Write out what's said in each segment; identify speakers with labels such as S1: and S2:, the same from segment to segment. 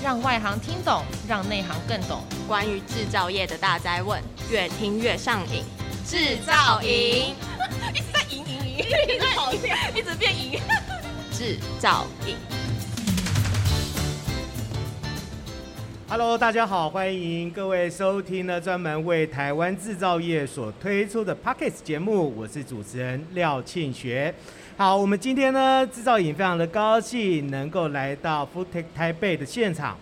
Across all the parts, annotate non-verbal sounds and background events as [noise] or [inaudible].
S1: 让外行听懂，让内行更懂。
S2: 关于制造业的大哉问，越听越上瘾。制造营 [laughs]
S1: 一直在赢赢赢，一直跑变，一直变赢。[laughs]
S2: 制造营。
S3: Hello，大家好，欢迎各位收听呢专门为台湾制造业所推出的 Podcast 节目，我是主持人廖庆学。好，我们今天呢，制造营非常的高兴能够来到 FoodTech 台北的现场。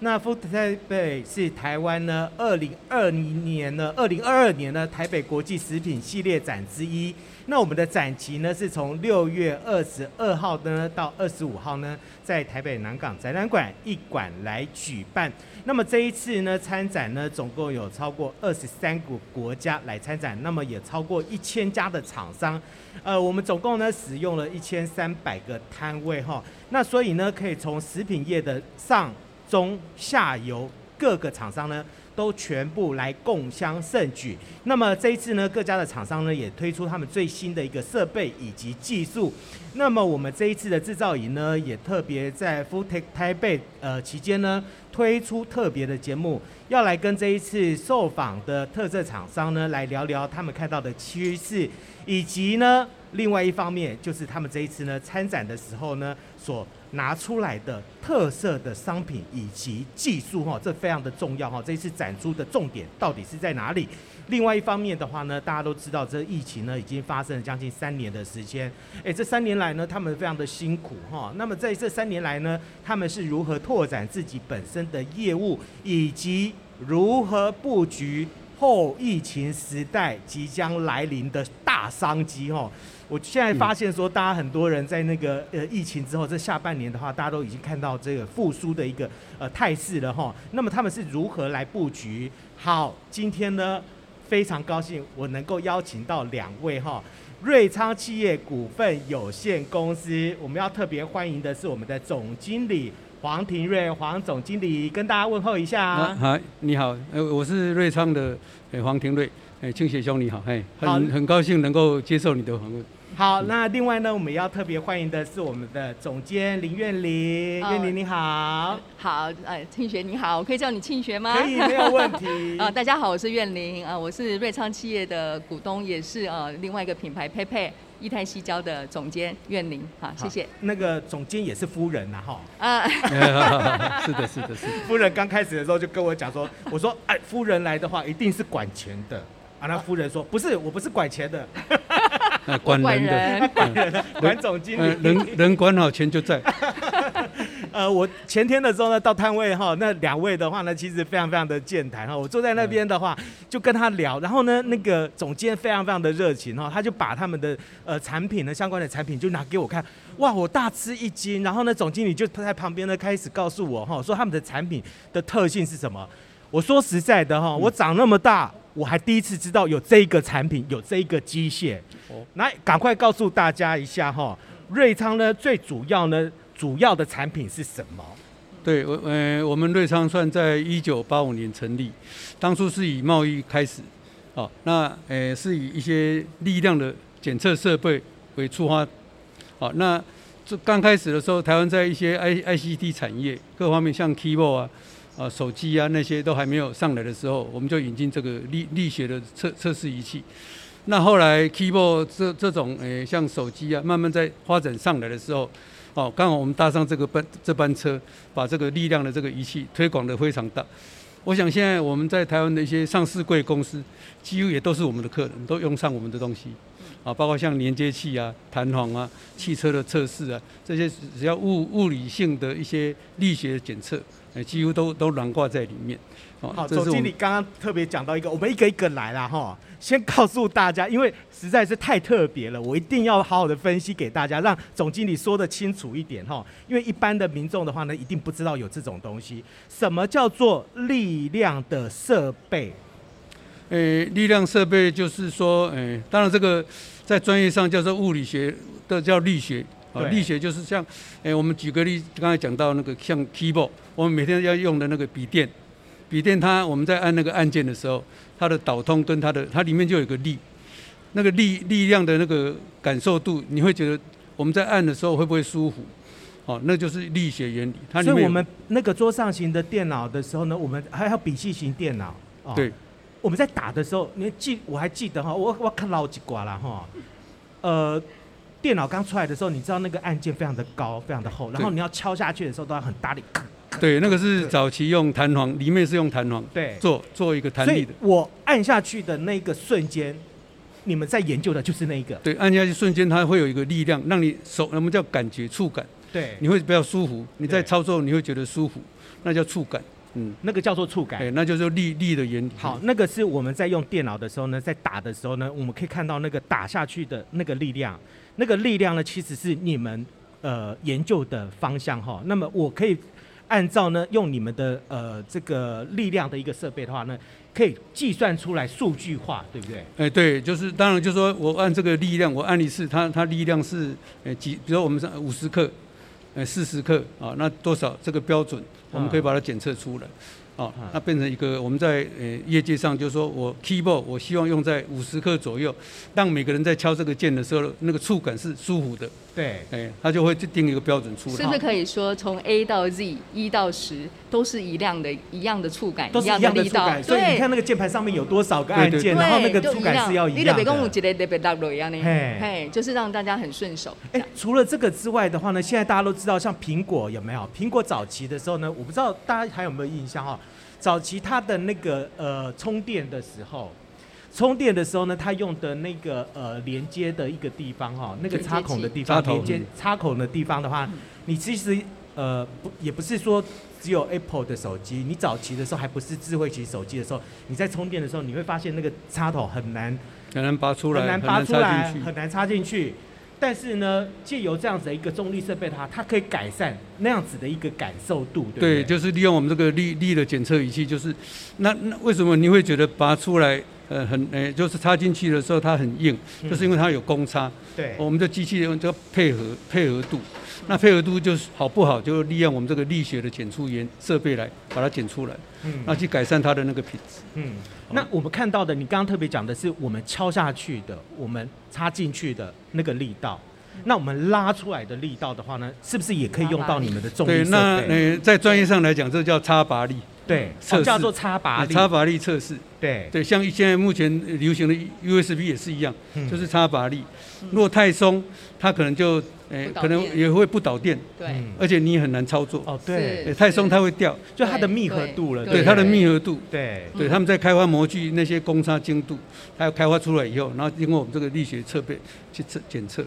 S3: 那 FoodTech 台北是台湾呢，二零二零年呢，二零二二年呢，台北国际食品系列展之一。那我们的展期呢，是从六月二十二号呢到二十五号呢，在台北南港展览馆一馆来举办。那么这一次呢，参展呢，总共有超过二十三个国家来参展，那么也超过一千家的厂商。呃，我们总共呢使用了一千三百个摊位哈。那所以呢，可以从食品业的上中下游各个厂商呢。都全部来共襄盛举。那么这一次呢，各家的厂商呢也推出他们最新的一个设备以及技术。那么我们这一次的制造营呢，也特别在 Full Tech 台北呃期间呢，推出特别的节目，要来跟这一次受访的特色厂商呢来聊聊他们看到的趋势，以及呢另外一方面就是他们这一次呢参展的时候呢所。拿出来的特色的商品以及技术哈，这非常的重要哈。这一次展出的重点到底是在哪里？另外一方面的话呢，大家都知道这疫情呢已经发生了将近三年的时间，诶，这三年来呢，他们非常的辛苦哈。那么在这三年来呢，他们是如何拓展自己本身的业务，以及如何布局后疫情时代即将来临的大商机哈？我现在发现说，大家很多人在那个呃疫情之后，这下半年的话，大家都已经看到这个复苏的一个呃态势了哈。那么他们是如何来布局？好，今天呢非常高兴我能够邀请到两位哈，瑞昌企业股份有限公司，我们要特别欢迎的是我们的总经理黄庭瑞，黄总经理跟大家问候一下。
S4: 啊，好，你好，呃，我是瑞昌的呃黄庭瑞，哎，庆学兄你好，哎，很很高兴能够接受你的访问。
S3: 好，那另外呢，我们要特别欢迎的是我们的总监林苑玲，苑玲你好。
S5: 好，哎，庆学你好，我可以叫你庆学吗？
S3: 可以，没有问题。
S5: 啊，[laughs] 大家好，我是苑玲，啊，我是瑞昌企业的股东，也是呃另外一个品牌佩佩液态西胶的总监苑玲，好，谢谢。
S3: 那个总监也是夫人呐，哈。
S5: 啊，[laughs] [laughs]
S4: 是的，是的，是的。
S3: 夫人刚开始的时候就跟我讲说，我说，哎，夫人来的话一定是管钱的。啊，那夫人说，不是，我不是管钱的。
S4: 管人的，
S3: 管人，管总经理，
S4: 人人管好钱就在。[laughs]
S3: 呃，我前天的时候呢，到摊位哈，那两位的话呢，其实非常非常的健谈哈。我坐在那边的话，就跟他聊，然后呢，那个总监非常非常的热情哈，他就把他们的呃产品呢，相关的产品就拿给我看，哇，我大吃一惊。然后呢，总经理就在旁边呢开始告诉我哈，说他们的产品的特性是什么。我说实在的哈，我长那么大。我还第一次知道有这个产品，有这个机械。哦来，赶快告诉大家一下哈，瑞昌呢最主要呢主要的产品是什么？
S4: 对，我呃我们瑞昌算在一九八五年成立，当初是以贸易开始，哦，那呃是以一些力量的检测设备为出发，好，那这刚开始的时候，台湾在一些 I I C T 产业各方面，像 keyboard 啊。啊，手机啊那些都还没有上来的时候，我们就引进这个力力学的测测试仪器。那后来 keyboard 这这种诶、像手机啊，慢慢在发展上来的时候，哦，刚好我们搭上这个班这班车，把这个力量的这个仪器推广得非常大。我想现在我们在台湾的一些上市柜公司，几乎也都是我们的客人，都用上我们的东西。啊，包括像连接器啊、弹簧啊、汽车的测试啊，这些只要物物理性的一些力学检测。几乎都都囊括在里面。
S3: 好，总经理刚刚特别讲到一个，我们一个一个来啦哈。先告诉大家，因为实在是太特别了，我一定要好好的分析给大家，让总经理说的清楚一点哈。因为一般的民众的话呢，一定不知道有这种东西。什么叫做力量的设备？
S4: 诶，力量设备就是说，诶，当然这个在专业上叫做物理学的叫力学。啊，力学就是像，诶，我们举个例，刚才讲到那个像 keyboard，我们每天要用的那个笔电，笔电它我们在按那个按键的时候，它的导通跟它的它里面就有个力，那个力力量的那个感受度，你会觉得我们在按的时候会不会舒服？哦，那就是力学原理。它里面
S3: 所以我们那个桌上型的电脑的时候呢，我们还有笔记型电脑。哦、
S4: 对，
S3: 我们在打的时候，你记我还记得哈，我我看老几挂了哈。呃，电脑刚出来的时候，你知道那个按键非常的高，非常的厚，然后你要敲下去的时候都要很大力。
S4: 对，那个是早期用弹簧，里面是用弹簧，
S3: 对，
S4: 做做一个弹力的。
S3: 我按下去的那个瞬间，你们在研究的就是那一个。
S4: 对，按下去瞬间，它会有一个力量，让你手，我们叫感觉触感。
S3: 对，
S4: 你会比较舒服，你在操作你会觉得舒服，那叫触感。嗯，
S3: 那个叫做触感。
S4: 对，那就是力力的原理。
S3: 好，那个是我们在用电脑的时候呢，在打的时候呢，我们可以看到那个打下去的那个力量，那个力量呢，其实是你们呃研究的方向哈。那么我可以按照呢用你们的呃这个力量的一个设备的话呢，可以计算出来数据化，对不对？
S4: 哎、欸，对，就是当然就是说我按这个力量，我按一次，它它力量是呃几，比如说我们是五十克。呃，四十克啊，那多少这个标准，我们可以把它检测出来。哦，那变成一个我们在呃业界上就是说我 keyboard 我希望用在五十克左右，让每个人在敲这个键的时候，那个触感是舒服的。
S3: 对，
S4: 哎，他就会定一个标准出来。
S5: 是不是可以说从 A 到 Z 一到十都是一样的，一样的触感，
S3: 都是一样的触感。所以你看那个键盘上面有多少个按键，然后那个触感是要一样的。你的北宫五级的特别大一样的，嘿，就是让大家很顺手。哎，除了这个之外的话呢，现在大家都知道，像苹果有没有？苹果早期的时候呢，我不知道大家还有没有印象哈？早期它的那个呃充电的时候，充电的时候呢，它用的那个呃连接的一个地方哈，那个插孔的地方，连接插孔的地方的话，你其实呃不也不是说只有 Apple 的手机，你早期的时候还不是智慧型手机的时候，你在充电的时候，你会发现那个插头很难
S4: 很难拔出来，
S3: 很难拔出来，很难插进去。但是呢，借由这样子的一个重力设备，它它可以改善那样子的一个感受度，对不对？
S4: 对，就是利用我们这个力力的检测仪器，就是那那为什么你会觉得拔出来呃很诶、欸，就是插进去的时候它很硬，嗯、就是因为它有公差。
S3: 对，
S4: 我们的机器用这个配合配合度，那配合度就是好不好，就利用我们这个力学的检出源设备来把它检出来，嗯，那去改善它的那个品质。
S3: 嗯，那我们看到的，你刚刚特别讲的是我们敲下去的，我们插进去的那个力道，那我们拉出来的力道的话呢，是不是也可以用到你们的重力设备？
S4: 对，那呃，在专业上来讲，这叫插拔力。
S3: 对，测叫做插拔力。
S4: 插拔力测试。
S3: 对
S4: 对，像现在目前流行的 USB 也是一样，嗯、就是插拔力。如果太松，它可能就诶，欸、可能也会不导电。
S5: 对。
S4: 而且你很难操作。
S3: 哦，对。
S4: 欸、太松它会掉，
S3: 就它的密合度了。
S4: 对它的密合度。
S3: 对。
S4: 对，他们在开发模具那些公差精度，它要开发出来以后，然后经过我们这个力学测备去测检测，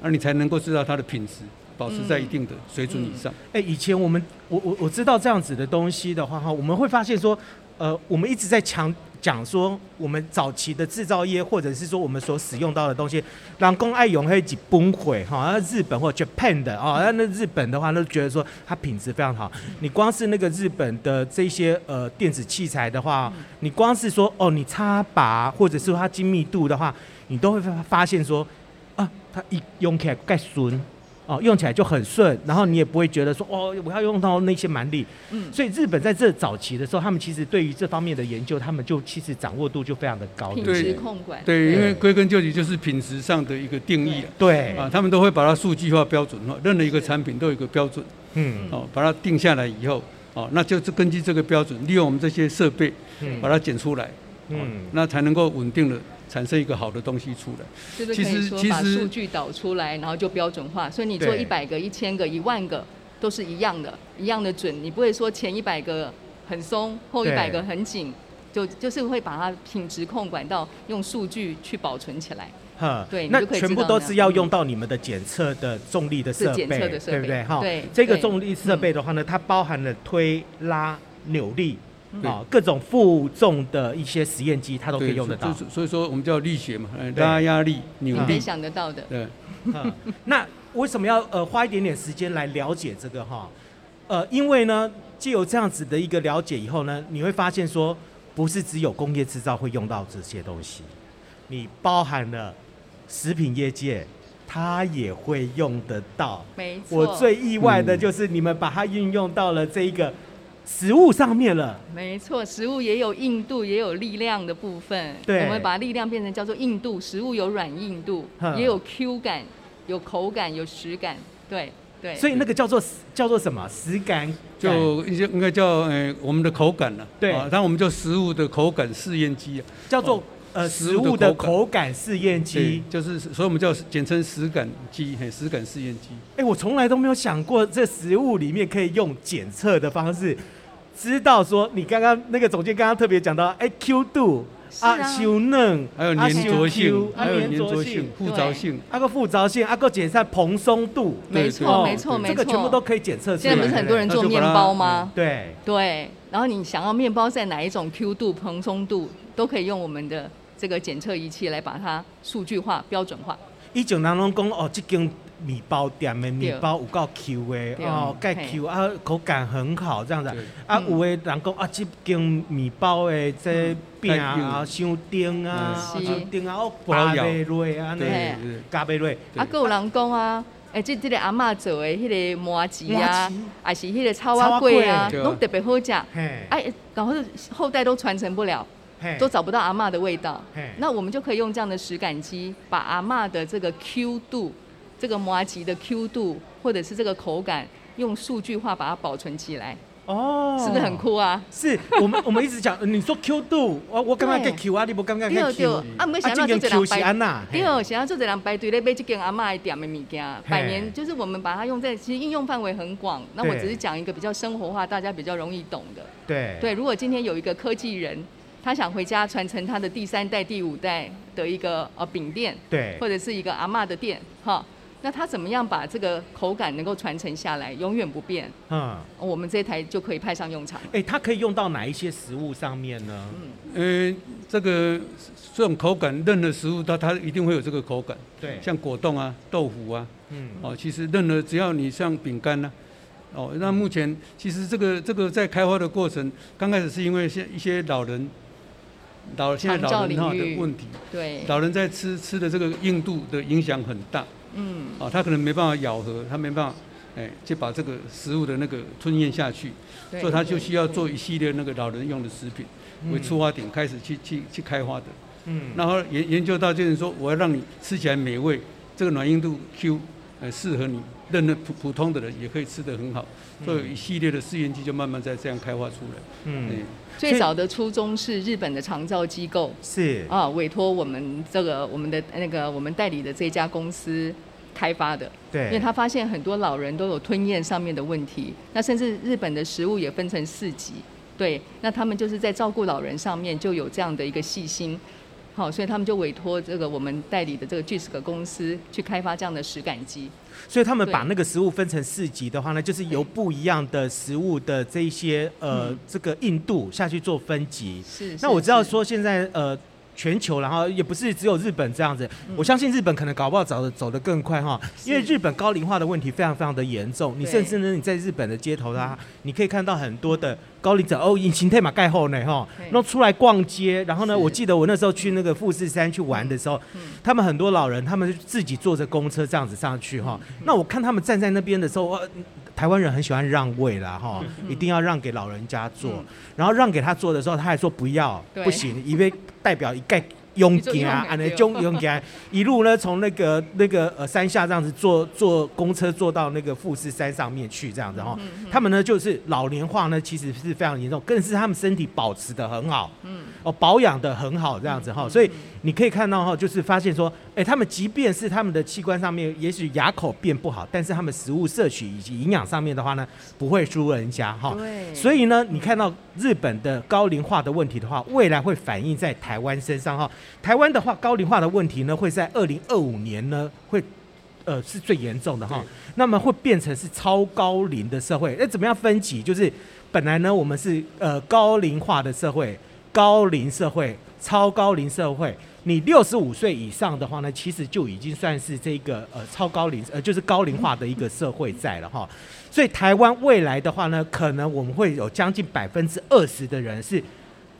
S4: 而你才能够知道它的品质。保持在一定的水准以上。
S3: 哎、嗯嗯欸，以前我们我我我知道这样子的东西的话哈，我们会发现说，呃，我们一直在强讲说，我们早期的制造业或者是说我们所使用到的东西，让工爱用黑几崩毁哈，那日本或 Japan 的啊，那那日本的话，那觉得说它品质非常好。你光是那个日本的这些呃电子器材的话，你光是说哦，你插拔或者是它精密度的话，你都会发现说啊，它一用起来盖顺。哦，用起来就很顺，然后你也不会觉得说哦，我要用到那些蛮力。嗯，所以日本在这早期的时候，他们其实对于这方面的研究，他们就其实掌握度就非常的高。
S5: 品质控管。
S4: 对，因为归根究底就是品质上的一个定义。
S3: 对。
S4: 啊，他们都会把它数据化标准化，任何一个产品都有一个标准。嗯。哦，把它定下来以后，哦，那就是根据这个标准，利用我们这些设备，嗯，把它检出来，嗯，那才能够稳定的。产生一个好的东西出来，
S5: 是不是可以说把数据导出来，然后就标准化？所以你做一百个、一千个、一万个都是一样的，一样的准。你不会说前一百个很松，后一百个很紧，就就是会把它品质控管到用数据去保存起来。
S3: 哈，对，那全部都是要用到你们的检测的重力的设备，对不对？哈，对，这个重力设备的话呢，它包含了推拉扭力。啊，各种负重的一些实验机，它都可以用得到。
S4: 所以说，我们叫力学嘛，拉压力、扭力。
S5: 没想得到的。
S4: 对。
S3: 那为什么要呃花一点点时间来了解这个哈？呃，因为呢，既有这样子的一个了解以后呢，你会发现说，不是只有工业制造会用到这些东西，你包含了食品业界，它也会用得到。
S5: 没错。
S3: 我最意外的就是你们把它运用到了这一个。食物上面了，
S5: 没错，食物也有硬度，也有力量的部分。
S3: 对，
S5: 我们把力量变成叫做硬度，食物有软硬度，也有 Q 感，有口感，有实感。对，对，
S3: 所以那个叫做叫做什么？食感
S4: 就应该应该叫呃我们的口感了。
S3: 对，
S4: 然后我们叫食物的口感试验机啊，
S3: 叫做呃食物的口感试验机，
S4: 就是所以我们叫简称食感机，嘿，食感试验机。
S3: 哎，我从来都没有想过这食物里面可以用检测的方式，知道说你刚刚那个总监刚刚特别讲到，哎，Q 度。啊，修嫩，
S4: 还有粘着性，还有粘着性，附着性，
S3: 啊个附着性，啊个检测蓬松度，
S5: 没错没错没错，
S3: 这个全部都可以检测出来。
S5: 现在不是很多人做面包吗？
S3: 对
S5: 对，然后你想要面包在哪一种 Q 度、蓬松度，都可以用我们的这个检测仪器来把它数据化、标准化。
S3: 以前人拢讲哦，这间面包店的面包有够 Q 的哦，盖 Q 啊，口感很好这样子。啊，有的人讲啊，这间面包的这饼啊，伤甜啊，伤甜啊，哦，加袂落啊，对，加袂落。
S5: 啊，阁有人讲啊，诶，这这个阿嬷做的迄个麻糍啊，还是迄个草仔粿啊，拢特别好食。哎，然后后代都传承不了。都找不到阿嬷的味道，那我们就可以用这样的食感机，把阿嬷的这个 Q 度，这个麻吉的 Q 度，或者是这个口感，用数据化把它保存起来。哦，是不是很酷啊？
S3: 是我们我们一直讲，你说 Q 度，我我刚刚给 Q 啊，你不刚刚给 Q？对对，啊，没想到这个人排，
S5: 对，想要做这人排队来买这间阿嬷的店的物件，百年就是我们把它用在，其实应用范围很广。那我只是讲一个比较生活化，大家比较容易懂的。
S3: 对
S5: 对，如果今天有一个科技人。他想回家传承他的第三代、第五代的一个呃饼店，
S3: 对，
S5: 或者是一个阿嬷的店，哈，那他怎么样把这个口感能够传承下来，永远不变？嗯，我们这台就可以派上用场。
S3: 哎、欸，它可以用到哪一些食物上面呢？
S4: 嗯，呃，这个这种口感，任何食物它它一定会有这个口感。
S3: 对，
S4: 像果冻啊、豆腐啊，嗯，哦，其实任何只要你像饼干呢，哦，那目前其实这个这个在开发的过程，刚开始是因为像一些老人。老现在老人哈的问题，
S5: 对，
S4: 老人在吃吃的这个硬度的影响很大，嗯，啊，他可能没办法咬合，他没办法，哎，就把这个食物的那个吞咽下去，所以他就需要做一系列那个老人用的食品为出发点开始去去去开发的，嗯，然后研研究到就是说，我要让你吃起来美味，这个软硬度 Q，呃，适合你，任何普普通的人也可以吃得很好，所以一系列的试验机就慢慢在这样开发出来，嗯。
S5: 最早的初衷是日本的长照机构
S3: 是
S5: 啊，委托我们这个我们的那个我们代理的这家公司开发的。
S3: 对，
S5: 因为他发现很多老人都有吞咽上面的问题，那甚至日本的食物也分成四级，对，那他们就是在照顾老人上面就有这样的一个细心。好，所以他们就委托这个我们代理的这个 JISC 公司去开发这样的食感机。
S3: 所以他们把那个食物分成四级的话呢，就是由不一样的食物的这一些呃、嗯、这个硬度下去做分级。
S5: 是。
S3: 那我知道说现在呃。全球，然后也不是只有日本这样子，我相信日本可能搞不好走的走得更快哈，因为日本高龄化的问题非常非常的严重。你甚至呢，你在日本的街头啊，你可以看到很多的高龄者哦，隐形退马盖后呢哈，那出来逛街，然后呢，我记得我那时候去那个富士山去玩的时候，他们很多老人，他们自己坐着公车这样子上去哈，那我看他们站在那边的时候，台湾人很喜欢让位啦哈，一定要让给老人家坐，然后让给他坐的时候，他还说不要，不行，因为。代表一概拥挤啊，安尼种拥挤，一路呢从那个那个呃山下这样子坐坐公车坐到那个富士山上面去这样子哈，他们呢就是老年化呢其实是非常严重，更是他们身体保持的很好，嗯，哦保养的很好这样子哈，所以你可以看到哈，就是发现说，哎，他们即便是他们的器官上面也许牙口变不好，但是他们食物摄取以及营养上面的话呢，不会输人家哈，对，所以呢，你看到日本的高龄化的问题的话，未来会反映在台湾身上哈。台湾的话，高龄化的问题呢，会在二零二五年呢，会呃是最严重的哈。那么会变成是超高龄的社会。那怎么样分级？就是本来呢，我们是呃高龄化的社会、高龄社会、超高龄社会。你六十五岁以上的话呢，其实就已经算是这个呃超高龄呃就是高龄化的一个社会在了哈。所以台湾未来的话呢，可能我们会有将近百分之二十的人是。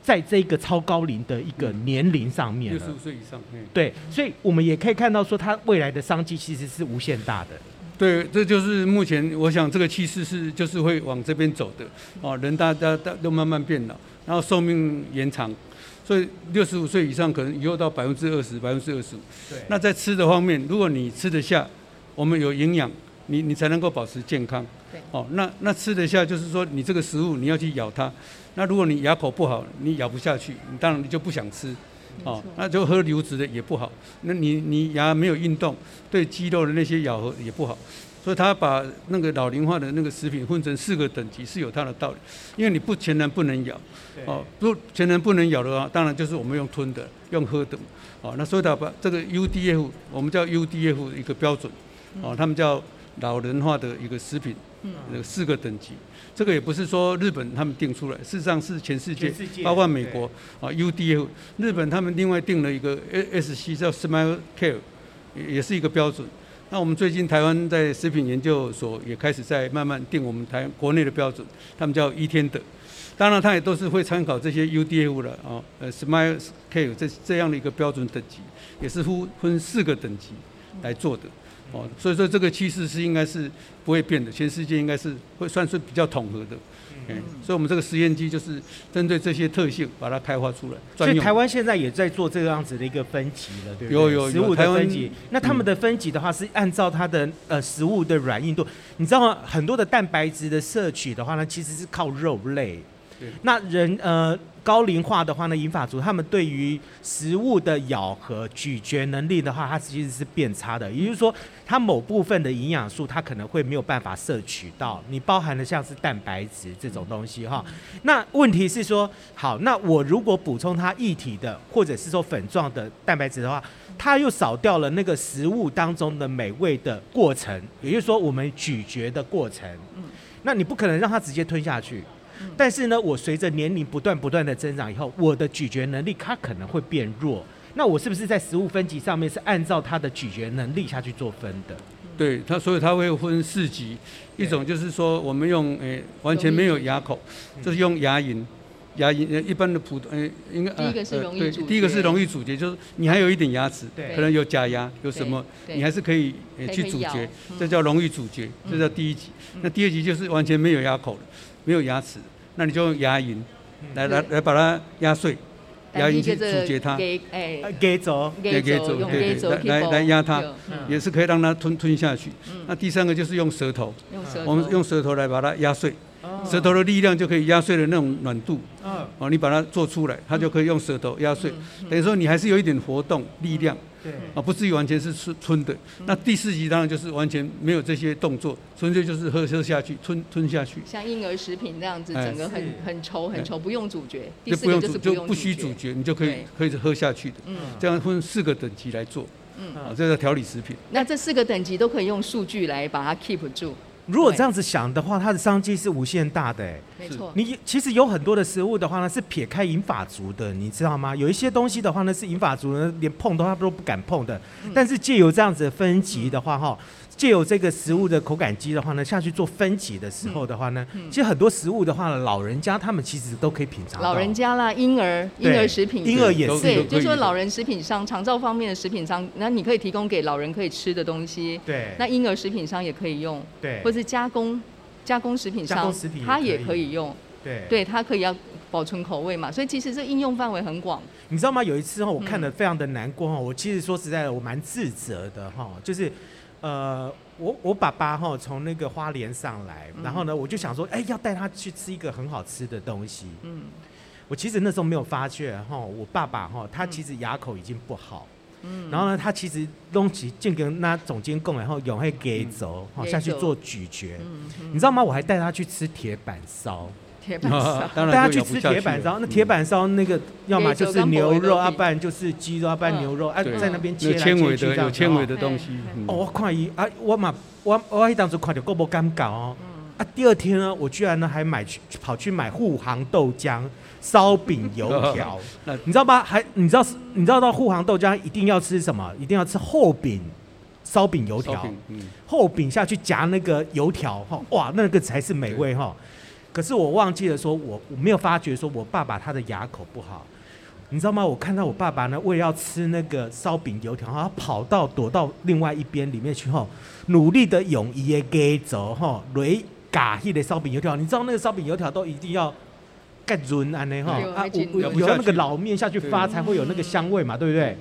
S3: 在这个超高龄的一个年龄上面，
S4: 六十五岁以上，
S3: 对，所以我们也可以看到说，它未来的商机其实是无限大的。
S4: 对，这就是目前我想这个趋势是就是会往这边走的。哦，人大家大都慢慢变老，然后寿命延长，所以六十五岁以上可能以后到百分之二十、百分之二十五。对，那在吃的方面，如果你吃得下，我们有营养，你你才能够保持健康。
S5: 对。
S4: 哦，那那吃得下，就是说你这个食物你要去咬它。那如果你牙口不好，你咬不下去，你当然你就不想吃。哦，那就喝流质的也不好。那你你牙没有运动，对肌肉的那些咬合也不好。所以他把那个老龄化的那个食品分成四个等级是有它的道理。因为你不全然不能咬，哦，不全然不能咬的话，当然就是我们用吞的，用喝的。哦，那所以他把这个 UDF，我们叫 UDF 一个标准。哦，他们叫老人化的一个食品，那个四个等级。这个也不是说日本他们定出来，事实上是全世界，包括美国啊，UDF，日本他们另外定了一个 SC 叫 Smile Care，也是一个标准。那我们最近台湾在食品研究所也开始在慢慢定我们台国内的标准，他们叫一天的。当然，他也都是会参考这些 UDF 的啊，呃，Smile Care 这这样的一个标准等级，也是分分四个等级来做的。哦，所以说这个趋势是应该是不会变的，全世界应该是会算是比较统合的。嗯，所以我们这个实验机就是针对这些特性把它开发出来。
S3: 所以台湾现在也在做这样子的一个分级了，对不对？
S4: 有有有。
S3: 食物的分级，那他们的分级的话是按照它的呃食物的软硬度，你知道吗？很多的蛋白质的摄取的话呢，其实是靠肉类。对。那人呃。高龄化的话呢，银发族他们对于食物的咬合、咀嚼能力的话，它其实是变差的。也就是说，它某部分的营养素，它可能会没有办法摄取到。你包含的像是蛋白质这种东西哈。那问题是说，好，那我如果补充它液体的，或者是说粉状的蛋白质的话，它又少掉了那个食物当中的美味的过程，也就是说，我们咀嚼的过程。那你不可能让它直接吞下去。但是呢，我随着年龄不断不断的增长以后，我的咀嚼能力它可能会变弱。那我是不是在食物分级上面是按照它的咀嚼能力下去做分的？
S4: 对，它所以它会分四级，一种就是说我们用诶、欸、完全没有牙口，就是用牙龈，牙龈一般的普通诶、欸、应该
S5: 第一个是容易
S4: 对，第一个是容易咀嚼，就是你还有一点牙齿，可能有假牙有什么，你还是可以诶去咀嚼，这叫容易咀嚼，这叫第一级。那第二级就是完全没有牙口了。没有牙齿，那你就用牙龈来来来把它压碎，牙龈去咀嚼它，
S3: 给给走，
S4: 给给走，对对，来来压它，也是可以让它吞吞下去。那第三个就是用舌头，我们用舌头来把它压碎。舌头的力量就可以压碎的那种软度，哦，你把它做出来，它就可以用舌头压碎。等于说你还是有一点活动力量，对，啊，不至于完全是吞吞的。那第四级当然就是完全没有这些动作，纯粹就是喝喝下去，吞吞下去。
S5: 像婴儿食品那样子，整个很很稠很稠，不用咀嚼。
S4: 就是不用不需咀嚼，你就可以可以喝下去的。嗯，这样分四个等级来做，嗯，啊，这叫调理食品。
S5: 那这四个等级都可以用数据来把它 keep 住。
S3: 如果这样子想的话，它的商机是无限大的。哎，没错。你其实有很多的食物的话呢，是撇开银发族的，你知道吗？有一些东西的话呢，是银发族呢连碰都他都不敢碰的。但是借由这样子的分级的话，哈。借由这个食物的口感机的话呢，下去做分级的时候的话呢，其实很多食物的话呢，老人家他们其实都可以品尝。
S5: 老人家啦，婴儿婴儿食品，
S3: 婴儿也是。
S5: 对，就是说老人食品商、长照方面的食品商，那你可以提供给老人可以吃的东西。
S3: 对。
S5: 那婴儿食品商也可以用。
S3: 对。
S5: 或是加工加工食品商，它也可以用。
S3: 对。
S5: 对，它可以要保存口味嘛，所以其实这应用范围很广。
S3: 你知道吗？有一次哈，我看得非常的难过哈，我其实说实在的，我蛮自责的哈，就是。呃，我我爸爸哈从那个花莲上来，然后呢，我就想说，哎，要带他去吃一个很好吃的东西。嗯，我其实那时候没有发觉哈，我爸爸哈他其实牙口已经不好。嗯，然后呢，他其实东西进跟那总监讲，然后永会给走，哈下去做咀嚼。嗯，你知道吗？我还带他去吃铁板烧。
S5: 铁板烧，
S3: 大家去吃铁板烧。那铁板烧那个，要么就是牛肉，要不然就是鸡肉，要不然牛肉，哎，在那边切来切去，
S4: 有纤维的东西。
S3: 哦，我看伊啊，我嘛，我我当时看到够不尴尬哦。啊，第二天呢，我居然呢还买去跑去买沪杭豆浆、烧饼、油条。[laughs] 你知道吗？还你知道你知道到沪杭豆浆一定要吃什么？一定要吃厚饼、烧饼、油条。厚饼下去夹那个油条，哈，哇，那个才是美味哈。可是我忘记了说，我我没有发觉说，我爸爸他的牙口不好，你知道吗？我看到我爸爸呢，为了要吃那个烧饼油条，他跑到躲到另外一边里面去后，努力的用伊的给走哈，雷嘎迄的烧饼油条，你知道那个烧饼油条都一定要盖润安呢哈，啊，有有那个老面下去发才会有那个香味嘛，对不对？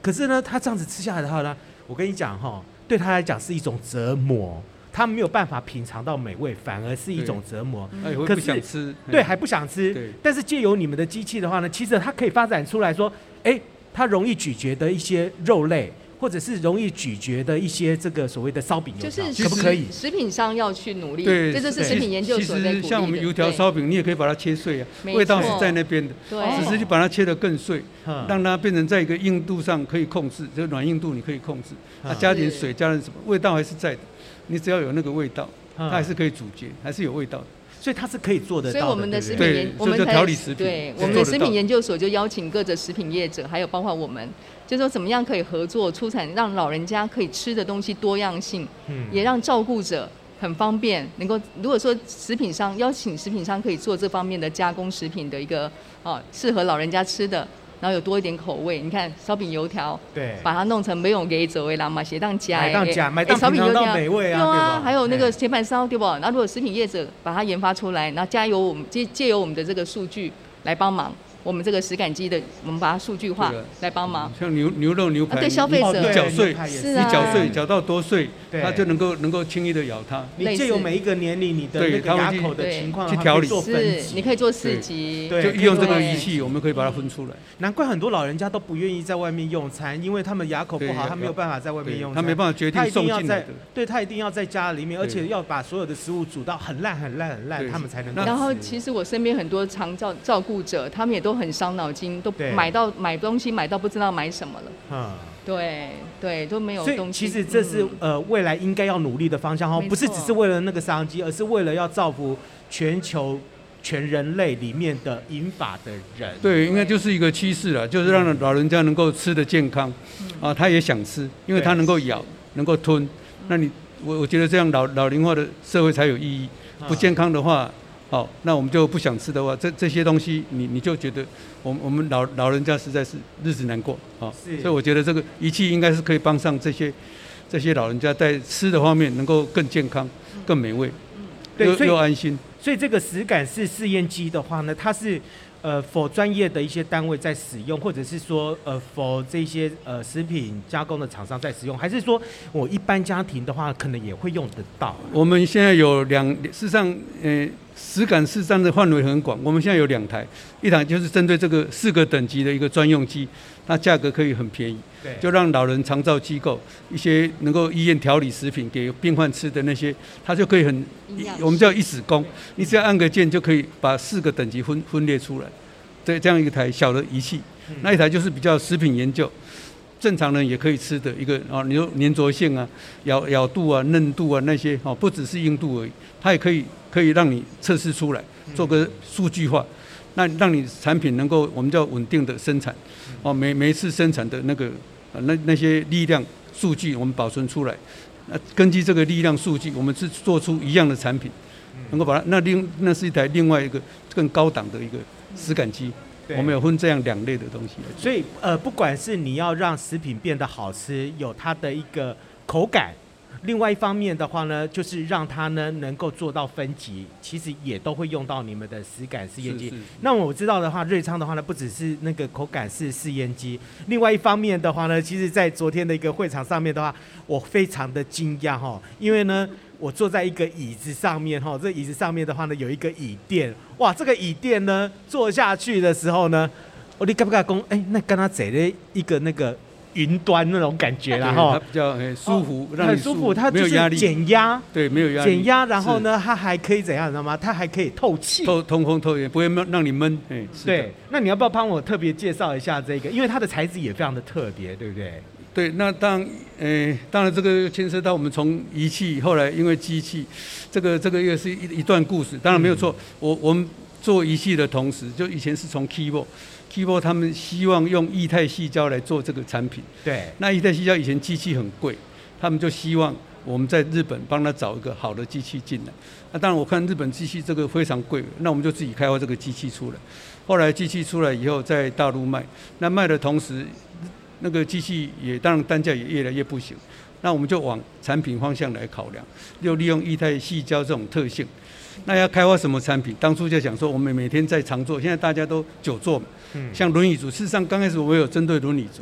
S3: 可是呢，他这样子吃下来的话呢，我跟你讲哈，对他来讲是一种折磨。他没有办法品尝到美味，反而是一种折磨。可是
S4: 不想吃，
S3: 对，
S4: 哎
S3: 还不想吃。
S4: 对。
S3: 但是借由你们的机器的话呢，其实它可以发展出来说，哎，它容易咀嚼的一些肉类，或者是容易咀嚼的一些这个所谓的烧饼油
S5: 就是
S3: 条，可不可以？
S5: 食品商要去努力，
S4: 对，
S5: 这就是食品研究所。
S4: 其实像我们油
S5: 条、
S4: 烧饼，你也可以把它切碎啊，味道是在那边的，
S5: 对
S4: 只是就把它切得更碎，
S3: 嗯
S4: 让它变成在一个硬度上可以控制，这个软硬度你可以控制，
S3: 嗯
S4: 啊，加点水，加点什么，味道还是在的，你只要有那个味道，
S3: 嗯
S4: 它还是可以咀嚼，还是有味道的。
S3: 所以它是可以做得到的。
S5: 所以我们的食品研我们才
S4: 调理食品
S5: 对，我们的食品研究所就邀请各个食品业者，还有包括我们，就说怎么样可以合作出产，让老人家可以吃的东西多样性，
S3: 嗯。
S5: 也让照顾者很方便，能够如果说食品商邀请食品商可以做这方面的加工食品的一个啊适合老人家吃的，然后有多一点口味，你看烧饼油条，
S3: 对，
S5: 把它弄成没有给走位啦嘛，写当加
S3: 买当加当
S5: 哎烧饼油条
S3: 美味啊
S5: 对啊，还有那个
S3: 哎
S5: 铁板烧对不？然后如果食品业者把它研发出来，然后加油我们借借由我们的这个数据来帮忙，我们这个食感机的，我们把它数据化
S4: 对
S5: 来帮忙。
S4: 像牛牛肉、牛排，
S5: 啊
S4: 对
S5: 消费者。
S4: 你搅碎，
S3: 是。
S5: 是啊。
S4: 你缴税缴到多碎，
S3: 对。
S4: 它就能够能够轻易的咬它。
S3: 你借由每一个年龄你的那
S4: 个
S3: 牙口的情况，
S4: 去调理。
S5: 是，你可以做四级，
S3: 对
S4: 就利用这
S5: 个
S4: 仪器，我们可以把它分出来。
S3: 难怪很多老人家都不愿意在外面用餐，因为他们牙口不好，他没有办法在外面用餐，
S4: 他没办法决定
S3: 他一定要在
S4: 送进来的。
S3: 对他一定要在家里面，而且要把所有的食物煮到很烂、很烂、很
S4: 烂，
S3: 他们才能。
S5: 然后其实我身边很多常照照顾者，他们也都很伤脑筋，都买到买东西买到不知道买什么了。
S3: 嗯，
S5: 对对，都没有
S3: 所以
S5: 东西。
S3: 其实这是、
S5: 嗯
S3: 呃未来应该要努力的方向哦，不是只是为了那个商机，而是为了要造福全球全人类里面的引法的人。
S4: 对，应该就是一个趋势了，就是让老人家能够吃得健康，啊，他也想吃，因为他能够咬，能够吞。那你我我觉得这样老老龄化的社会才有意义。不健康的话，好，那我们就不想吃的话，这这些东西你你就觉得我们我们老老人家实在是日子难过啊。所以我觉得这个仪器应该是可以帮上这些这些老人家在吃的方面能够更健康、更美味，又又安心。
S3: 所以这个实感式试验机的话呢，它是呃否专业的一些单位在使用，或者是说呃否这些呃食品加工的厂商在使用，还是说我一般家庭的话可能也会用得到啊？
S4: 我们现在有两，事实上，呃，实感试站的范围很广。我们现在有两台，一台就是针对这个四个等级的一个专用机，它价格可以很便宜，就让老人长照机构一些能够医院调理食品给病患吃的那些，它就可以很，我们叫一指功，你只要按个键就可以把四个等级分分裂出来。这这样一台小的仪器，那一台就是比较食品研究。正常人也可以吃的一个啊，你说粘着性啊、咬咬度啊、嫩度啊那些哦，不只是硬度而已，它也可以可以让你测试出来，做个数据化，那让你产品能够我们叫稳定的生产，哦，每每一次生产的那个呃那那些力量数据我们保存出来，那根据这个力量数据，我们是做出一样的产品，能够把它那另那是一台另外一个更高档的一个实感
S3: 机。
S4: 我们有分这样两类的东西。
S3: 所以呃，不管是你要让食品变得好吃，有它的一个口感，另外一方面的话呢，就是让它呢能够做到分级，其实也都会用到你们的实感试
S4: 验机。
S3: 那我知道的话，瑞昌的话呢，不只是那个口感式试验机，另外一方面的话呢，其实在昨天的一个会场上面的话，我非常的惊讶哈，因为呢。我坐在一个椅子上面哈，这椅子上面的话呢，有一个椅垫，哇，这个椅垫呢，坐下去的时候呢，我你敢不敢讲？哎，那跟他坐的一个那个云端那种感觉啦
S4: 对它
S3: 哈，
S4: 比较很舒服，让你
S3: 很舒服，它就是减压，
S4: 对，没有压力，
S3: 减压，然后呢，它还可以怎样，你知道吗？它还可以透气。
S4: 透通风透气，不会闷，让你闷。哎，是
S3: 对，那你要不要帮我特别介绍一下这个？因为它的材质也非常的特别，对不对？
S4: 对，那当然，呃，当然这个牵涉到我们从仪器，后来因为机器，这个这个又是一一段故事。当然没有错，
S3: 嗯、
S4: 我我们做仪器的同时，就以前是从 Keyboard，Keyboard 他们希望用液态细胶来做这个产品。
S3: 对。
S4: 那液态细胶以前机器很贵，他们就希望我们在日本帮他找一个好的机器进来。那当然我看日本机器这个非常贵，那我们就自己开发这个机器出来。后来机器出来以后，在大陆卖，那卖的同时，那个机器也当然单价也越来越不行。那我们就往产品方向来考量，又利用液态细胶这种特性。那要开发什么产品？当初就想说，我们每天在常坐，现在大家都久坐嘛。嗯。像轮椅族，事实上刚开始我们有针对轮椅族，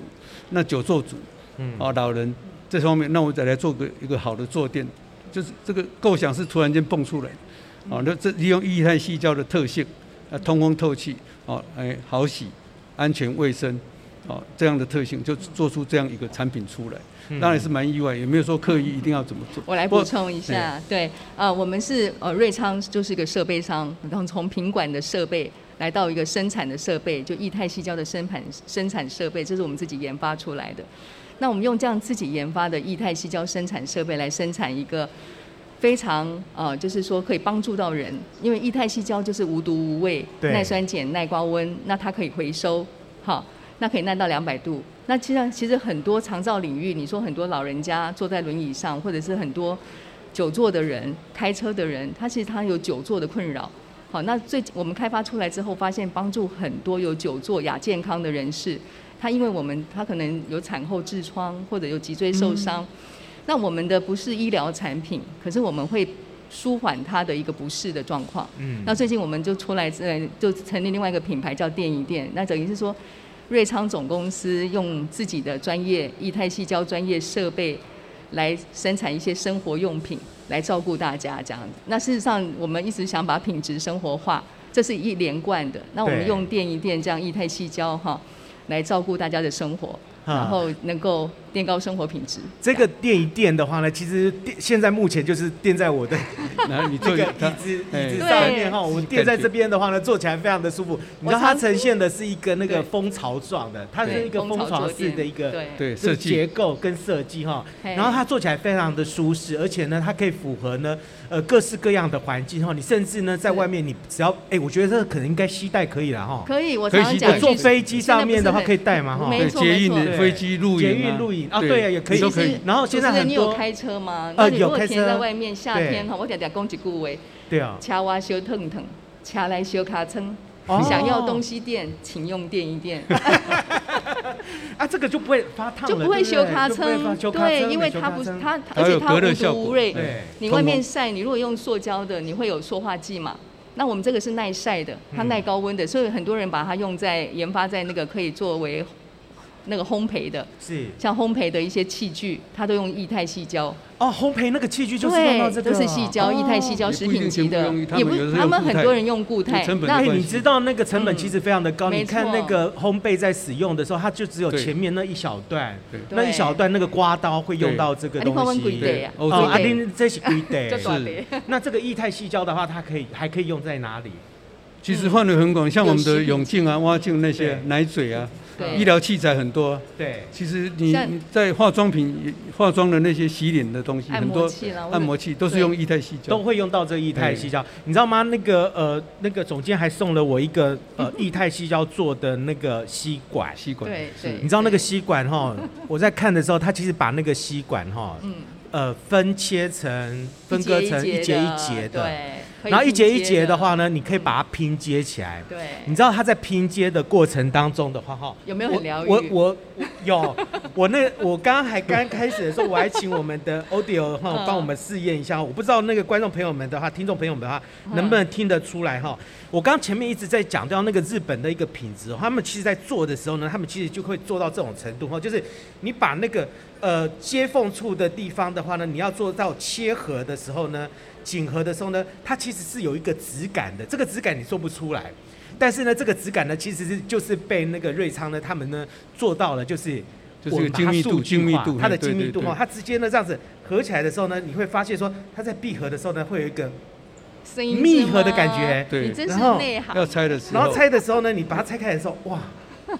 S4: 那久坐族，嗯，啊老人这方面，那我再来做个一个好的坐垫，就是这个构想是突然间蹦出来的，哦，那这利用液态细胶的特性，啊，通风透气，哦，哎，好洗、安全卫生，哦，这样的特性就做出这样一个产品出来。当然是蛮意外，也没有说刻意一定要怎么做。
S5: 我来补充一下，对，呃，我们是呃瑞昌就是一个设备商，然后从品管的设备来到一个生产的设备，就液态矽胶的生产生产设备，这是我们自己研发出来的。那我们用这样自己研发的液态矽胶生产设备来生产一个非常呃，就是说可以帮助到人，因为液态矽胶就是无毒无味、耐酸碱、耐高温，那它可以回收，好。那可以耐到两百度。那其实其实很多长照领域，你说很多老人家坐在轮椅上，或者是很多久坐的人、开车的人，他其实他有久坐的困扰。好，那最我们开发出来之后，发现帮助很多有久坐亚健康的人士。他因为我们他可能有产后痔疮或者有脊椎受伤，嗯、那我们的不是医疗产品，可是我们会舒缓他的一个不适的状况。嗯。那最近我们就出来呃，就成立另外一个品牌叫电一电，那等于是说。瑞昌总公司用自己的专业液态气胶专业设备来生产一些生活用品，来照顾大家这样子。那事实上，我们一直想把品质生活化，这是一连贯的。那我们用电一电这样液态气胶哈，来照顾大家的生活。然后能够垫高生活品质。
S3: 这个垫一垫的话呢，其实垫现在目前就是垫在我的
S4: 然后你坐
S3: 个椅子椅子上面哈，我们垫在这边的话呢，坐起来非常的舒服。你知道它呈现的是一个那个蜂巢状的，它是一个蜂巢式的一个
S4: 对设计结
S3: 构跟设计哈。然后它坐起来非常的舒适，而且呢，它可以符合呢呃各式各样的环境哈。你甚至呢在外面，你只要哎，我觉得这个可能应该携带可以了哈。
S5: 可以，我常常讲
S3: 坐飞机上面的话可以带嘛哈。
S5: 没错没错。
S4: 飞机露营、
S3: 捷运录影啊，对啊，也可以都可以。然后现在很多，
S5: 你有开车吗？呃，有开车。在外面夏天哈，我点点讲几句话。对啊。车挖修腾腾，车来修卡称。想要东西垫，请用电一电。[laughs]
S3: 啊，这个就不会发烫
S5: 就不会修卡称。对，因为它不是它，而且它无毒无味。你外面晒，你如果用塑胶的，你会有塑化剂嘛？那我们这个是耐晒的，它耐高温的，所以很多人把它用在研发在那个可以作为。那个烘焙的，
S3: 是
S5: 像烘焙的一些器具，它都用液态细胶。
S3: 哦，烘焙那个器具就是用到这个，
S5: 都是细胶，液态细胶食品级的，也不，他们很多人用固态。
S3: 那你知道那个成本其实非常的高。你看那个烘焙在使用的时候，它就只有前面那一小段，那一小段那个刮刀会用到这个东西。
S5: 对，
S3: 哦，阿丁这是贵的。[laughs] 是。[laughs] 那这个液态细胶的话，它可以还可以用在哪里？
S4: 其实范围很广，像我们的泳镜啊、蛙镜那些奶嘴啊。医疗器材很多，
S3: 对，
S4: 其实你在化妆品、化妆的那些洗脸的东西，很多按摩器都是用液态矽胶，
S3: 都会用到这个液态矽胶。你知道吗？那个呃，那个总监还送了我一个呃 [laughs] 液态矽胶做的那个吸管，
S4: 吸管，
S5: 对对。
S3: 你知道那个吸管哈？我在看的时候，他其实把那个吸管哈，呃，分切成分割成一节一节的，对。然后一节一节的话呢，你可以把它拼接起来。
S5: 对，
S3: 你知道它在拼接的过程当中的话，哈，
S5: 有没有很疗愈？
S3: 我我我有，[laughs] 我那我刚刚还刚开始的时候，我还请我们的 audio 哈帮我们试验一下。我不知道那个观众朋友们的话，听众朋友们的话，能不能听得出来哈？我刚前面一直在讲到那个日本的一个品质，他们其实在做的时候呢，他们其实就会做到这种程度哈，就是你把那个呃接缝处的地方的话呢，你要做到切合的时候呢。紧合的时候呢，它其实是有一个质感的，这个质感你做不出来，但是呢，这个质感呢，其实是就是被那个瑞昌呢，他们呢做到了，就是
S4: 就是精密度、精密度，
S3: 它的精密度哈，它直接呢这样子合起来的时候呢，你会发现说它在闭合的时候呢，会有一个密合的感觉，
S4: 对，
S5: 然后
S4: 要拆的时候，
S3: 然后拆的时候呢，你把它拆开的时候，哇，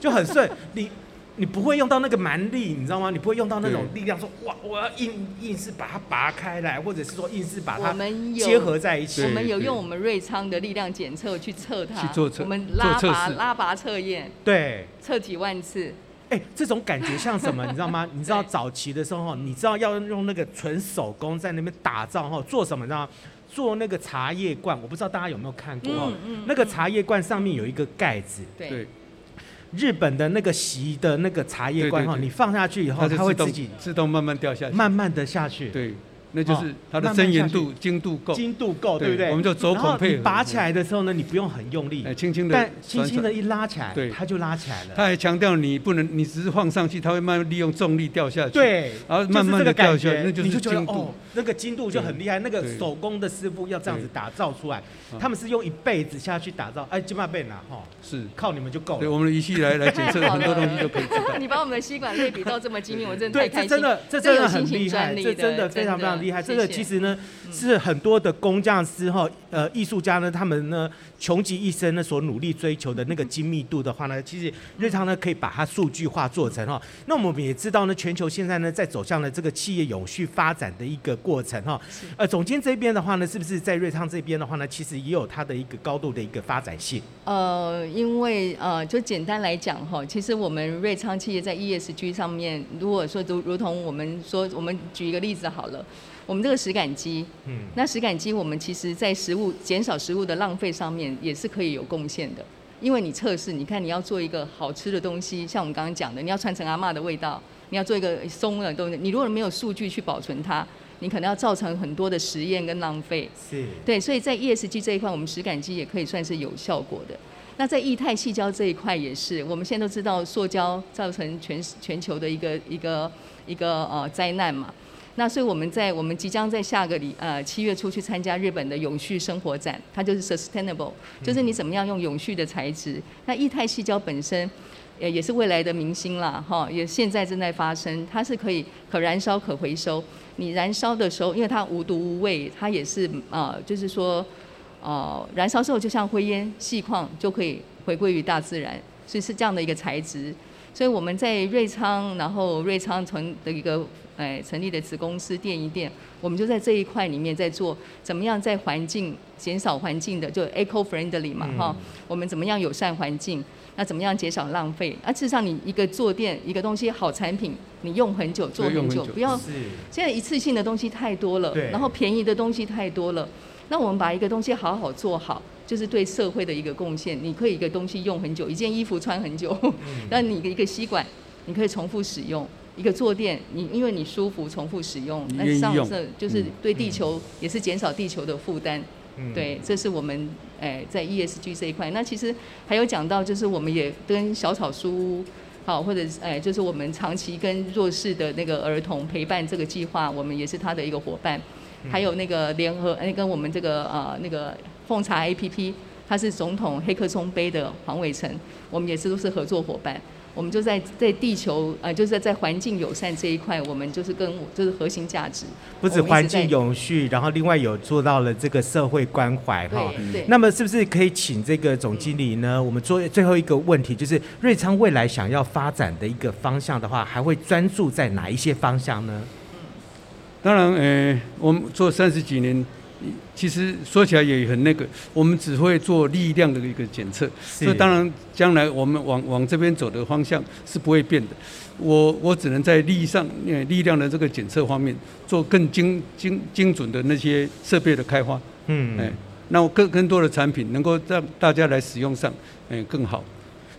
S3: 就很顺，你。你不会用到那个蛮力，你知道吗？你不会用到那种力量，说哇，我要硬硬是把它拔开来，或者是说硬是把它结合在一起。
S5: 我们有用我们瑞昌的力量检测去测它，
S4: 去做测，
S5: 我们拉拔拉拔测验，
S3: 对，
S5: 测几万次。
S3: 哎，这种感觉像什么？你知道吗？[laughs] 你知道早期的时候，你知道要用那个纯手工在那边打造哈，做什么？你知道？做那个茶叶罐，我不知道大家有没有看过哈？那个茶叶罐上面有一个盖子，
S5: 对。
S3: 日本的那个席的那个茶叶罐哈，你放下去以后，它会自己
S4: 自动慢慢掉下去，
S3: 慢慢的下去。
S4: 对，那就是它的真严度、精度够，
S3: 精度够，对不对？
S4: 我们就走孔配合。
S3: 你拔起来的时候呢，你不用很用力，
S4: 轻轻的，
S3: 但轻轻的一拉起来，对，它就拉起来了。
S4: 他还强调你不能，你只是放上去，它会慢慢利用重力掉下去，
S3: 对，
S4: 然后慢慢的掉下去，那
S3: 就是
S4: 精度，
S3: 那个精度就很厉害。那个手工的师傅要这样子打造出来，他们是用一辈子下去打造，哎，金马贝拿哈，是靠你们就够了。
S4: 对，我们的仪器来来检测 [laughs] 很多东西就可以知道。[laughs]
S5: 你把我们的吸管类比到这么精密，我真的太开心。
S3: 这真的，这真的很厉害，这真的非常非常厉害。这个其实呢，是很多的工匠师哈，呃，艺术家呢，他们呢，穷极一生呢，所努力追求的那个精密度的话呢，其实瑞昌呢，可以把它数据化做成哈。那我们也知道呢，全球现在呢，在走向了这个企业永续发展的一个过程哈。呃，总监这边的话呢，是不是在瑞昌这边的话呢，其实也有它的一个高度的一个发展性？
S5: 呃，因为呃，就简单来讲哈，其实我们瑞昌企业在 ESG 上面，如果说如如同我们说，我们举一个例子好了。我们这个食感机，嗯，那食感机我们其实在食物减少食物的浪费上面也是可以有贡献的，因为你测试，你看你要做一个好吃的东西，像我们刚刚讲的，你要传承阿嬷的味道，你要做一个松的东西，你如果没有数据去保存它，你可能要造成很多的实验跟浪费。是。对，所以在 ESG 这一块，我们食感机也可以算是有效果的。那在液态细胶这一块也是，我们现在都知道塑胶造成全全球的一个一个一个呃灾难嘛。那所以我们在我们即将在下个礼呃七月初去参加日本的永续生活展，它就是 sustainable，就是你怎么样用永续的材质。那液态矽胶本身，也也是未来的明星啦，哈，也现在正在发生，它是可以可燃烧、可回收。你燃烧的时候，因为它无毒无味，它也是呃，就是说，呃，燃烧之后就像灰烟、细矿就可以回归于大自然，所以是这样的一个材质。所以我们在瑞昌，然后瑞昌城的一个。哎，成立的子公司电一电，我们就在这一块里面在做，怎么样在环境减少环境的，就 eco friendly 嘛，哈、嗯，我们怎么样友善环境？那怎么样减少浪费？啊，事实上你一个坐垫一个东西好产品，你用很久做很久，不要现在一次性的东西太多了，然后便宜的东西太多了，那我们把一个东西好好做好，就是对社会的一个贡献。你可以一个东西用很久，一件衣服穿很久，那、嗯、[laughs] 你的一个吸管，你可以重复使用。一个坐垫，你因为你舒服，重复使用，那上色就是对地球也是减少地球的负担。嗯、对，这是我们诶、哎、在 ESG 这一块。那其实还有讲到，就是我们也跟小草书屋，好或者诶、哎，就是我们长期跟弱势的那个儿童陪伴这个计划，我们也是他的一个伙伴。还有那个联合诶，跟我们这个呃那个奉茶 APP，他是总统黑客松杯的黄伟成，我们也是都是合作伙伴。我们就在在地球呃，就是在环境友善这一块，我们就是跟就是核心价值，
S3: 不止环境永续，然后另外有做到了这个社会关怀哈。对。那么是不是可以请这个总经理呢？我们做最后一个问题，就是瑞昌未来想要发展的一个方向的话，还会专注在哪一些方向呢？
S4: 当然，呃，我们做三十几年。其实说起来也很那个，我们只会做力量的一个检测，所以当然将来我们往往这边走的方向是不会变的。我我只能在力上，呃，力量的这个检测方面做更精精精准的那些设备的开发。嗯，哎，那更更多的产品能够让大家来使用上，嗯，更好。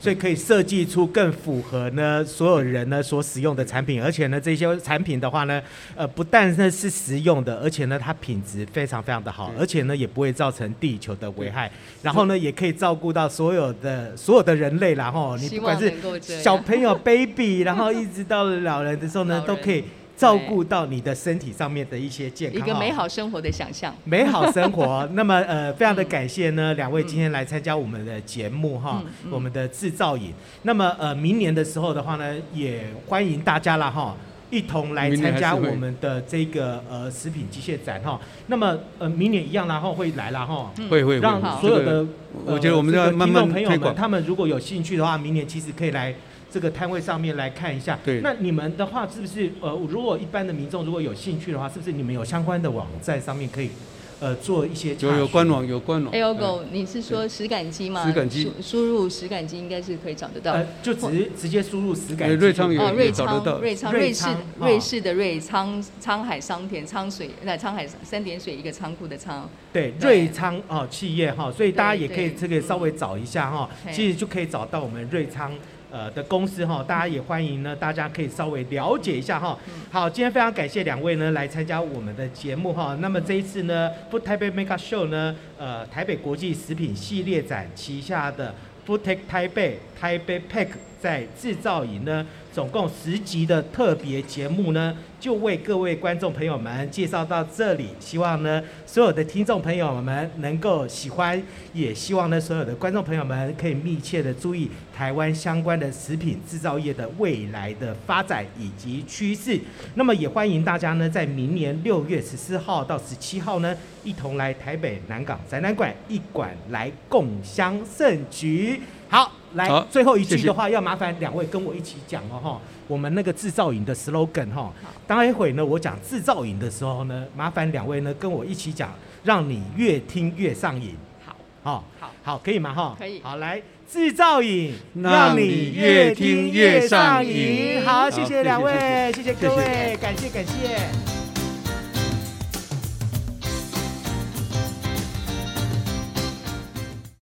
S3: 所以可以设计出更符合呢所有人呢所使用的产品，而且呢这些产品的话呢，呃不但呢是实用的，而且呢它品质非常非常的好，而且呢也不会造成地球的危害，然后呢也可以照顾到所有的所有的人类，然后你不管是小朋友 baby，然后一直到老人的时候呢都可以。照顾到你的身体上面的一些健康，
S5: 一个美好生活的想象。
S3: 美好生活，[laughs] 那么呃，非常的感谢呢，两位今天来参加我们的节目哈，我们的制造瘾。那么呃，明年的时候的话呢，也欢迎大家了哈，一同来参加我们的这个呃食品机械展哈。那么呃，明年一样然后会来了哈，
S4: 会会
S3: 让所有的
S4: 我觉得我们要慢慢
S3: 听众朋友们，他们如果有兴趣的话，明年其实可以来。这个摊位上面来看一下，对，那你们的话是不是呃，如果一般的民众如果有兴趣的话，是不是你们有相关的网站上面可以呃做一些？
S4: 有有官网有官网。
S5: 哎呦狗你是说食感机吗？
S4: 食感机
S5: 输入食感机应该是可以找得到。
S3: 呃，就直直接输入食感机。
S4: 瑞昌有
S5: 哦，瑞
S4: 昌，
S5: 瑞昌，瑞士，瑞士的瑞昌，沧海桑田，沧水那沧海三点水一个仓库的仓。
S3: 对，瑞昌哦企业哈，所以大家也可以这个稍微找一下哈，其实就可以找到我们瑞昌。呃的公司哈，大家也欢迎呢，大家可以稍微了解一下哈。好，今天非常感谢两位呢来参加我们的节目哈。那么这一次呢，Food Taipei Mega Show 呢，呃，台北国际食品系列展旗下的 Food Tech Taipei Taipei Pack 在制造营呢。总共十集的特别节目呢，就为各位观众朋友们介绍到这里。希望呢，所有的听众朋友们能够喜欢，也希望呢，所有的观众朋友们可以密切的注意台湾相关的食品制造业的未来的发展以及趋势。那么也欢迎大家呢，在明年六月十四号到十七号呢，一同来台北南港展览馆一馆来共襄盛举。好，来最后一句的话，要麻烦两位跟我一起讲哦哈。我们那个制造营的 slogan 哈，待会呢我讲制造营的时候呢，麻烦两位呢跟我一起讲，让你越听越上瘾。
S5: 好，
S3: 好，好，好，可以吗？哈，
S5: 可以。
S3: 好，来制造营，让你越听越上瘾。好，谢谢两位，谢谢各位，感谢感谢。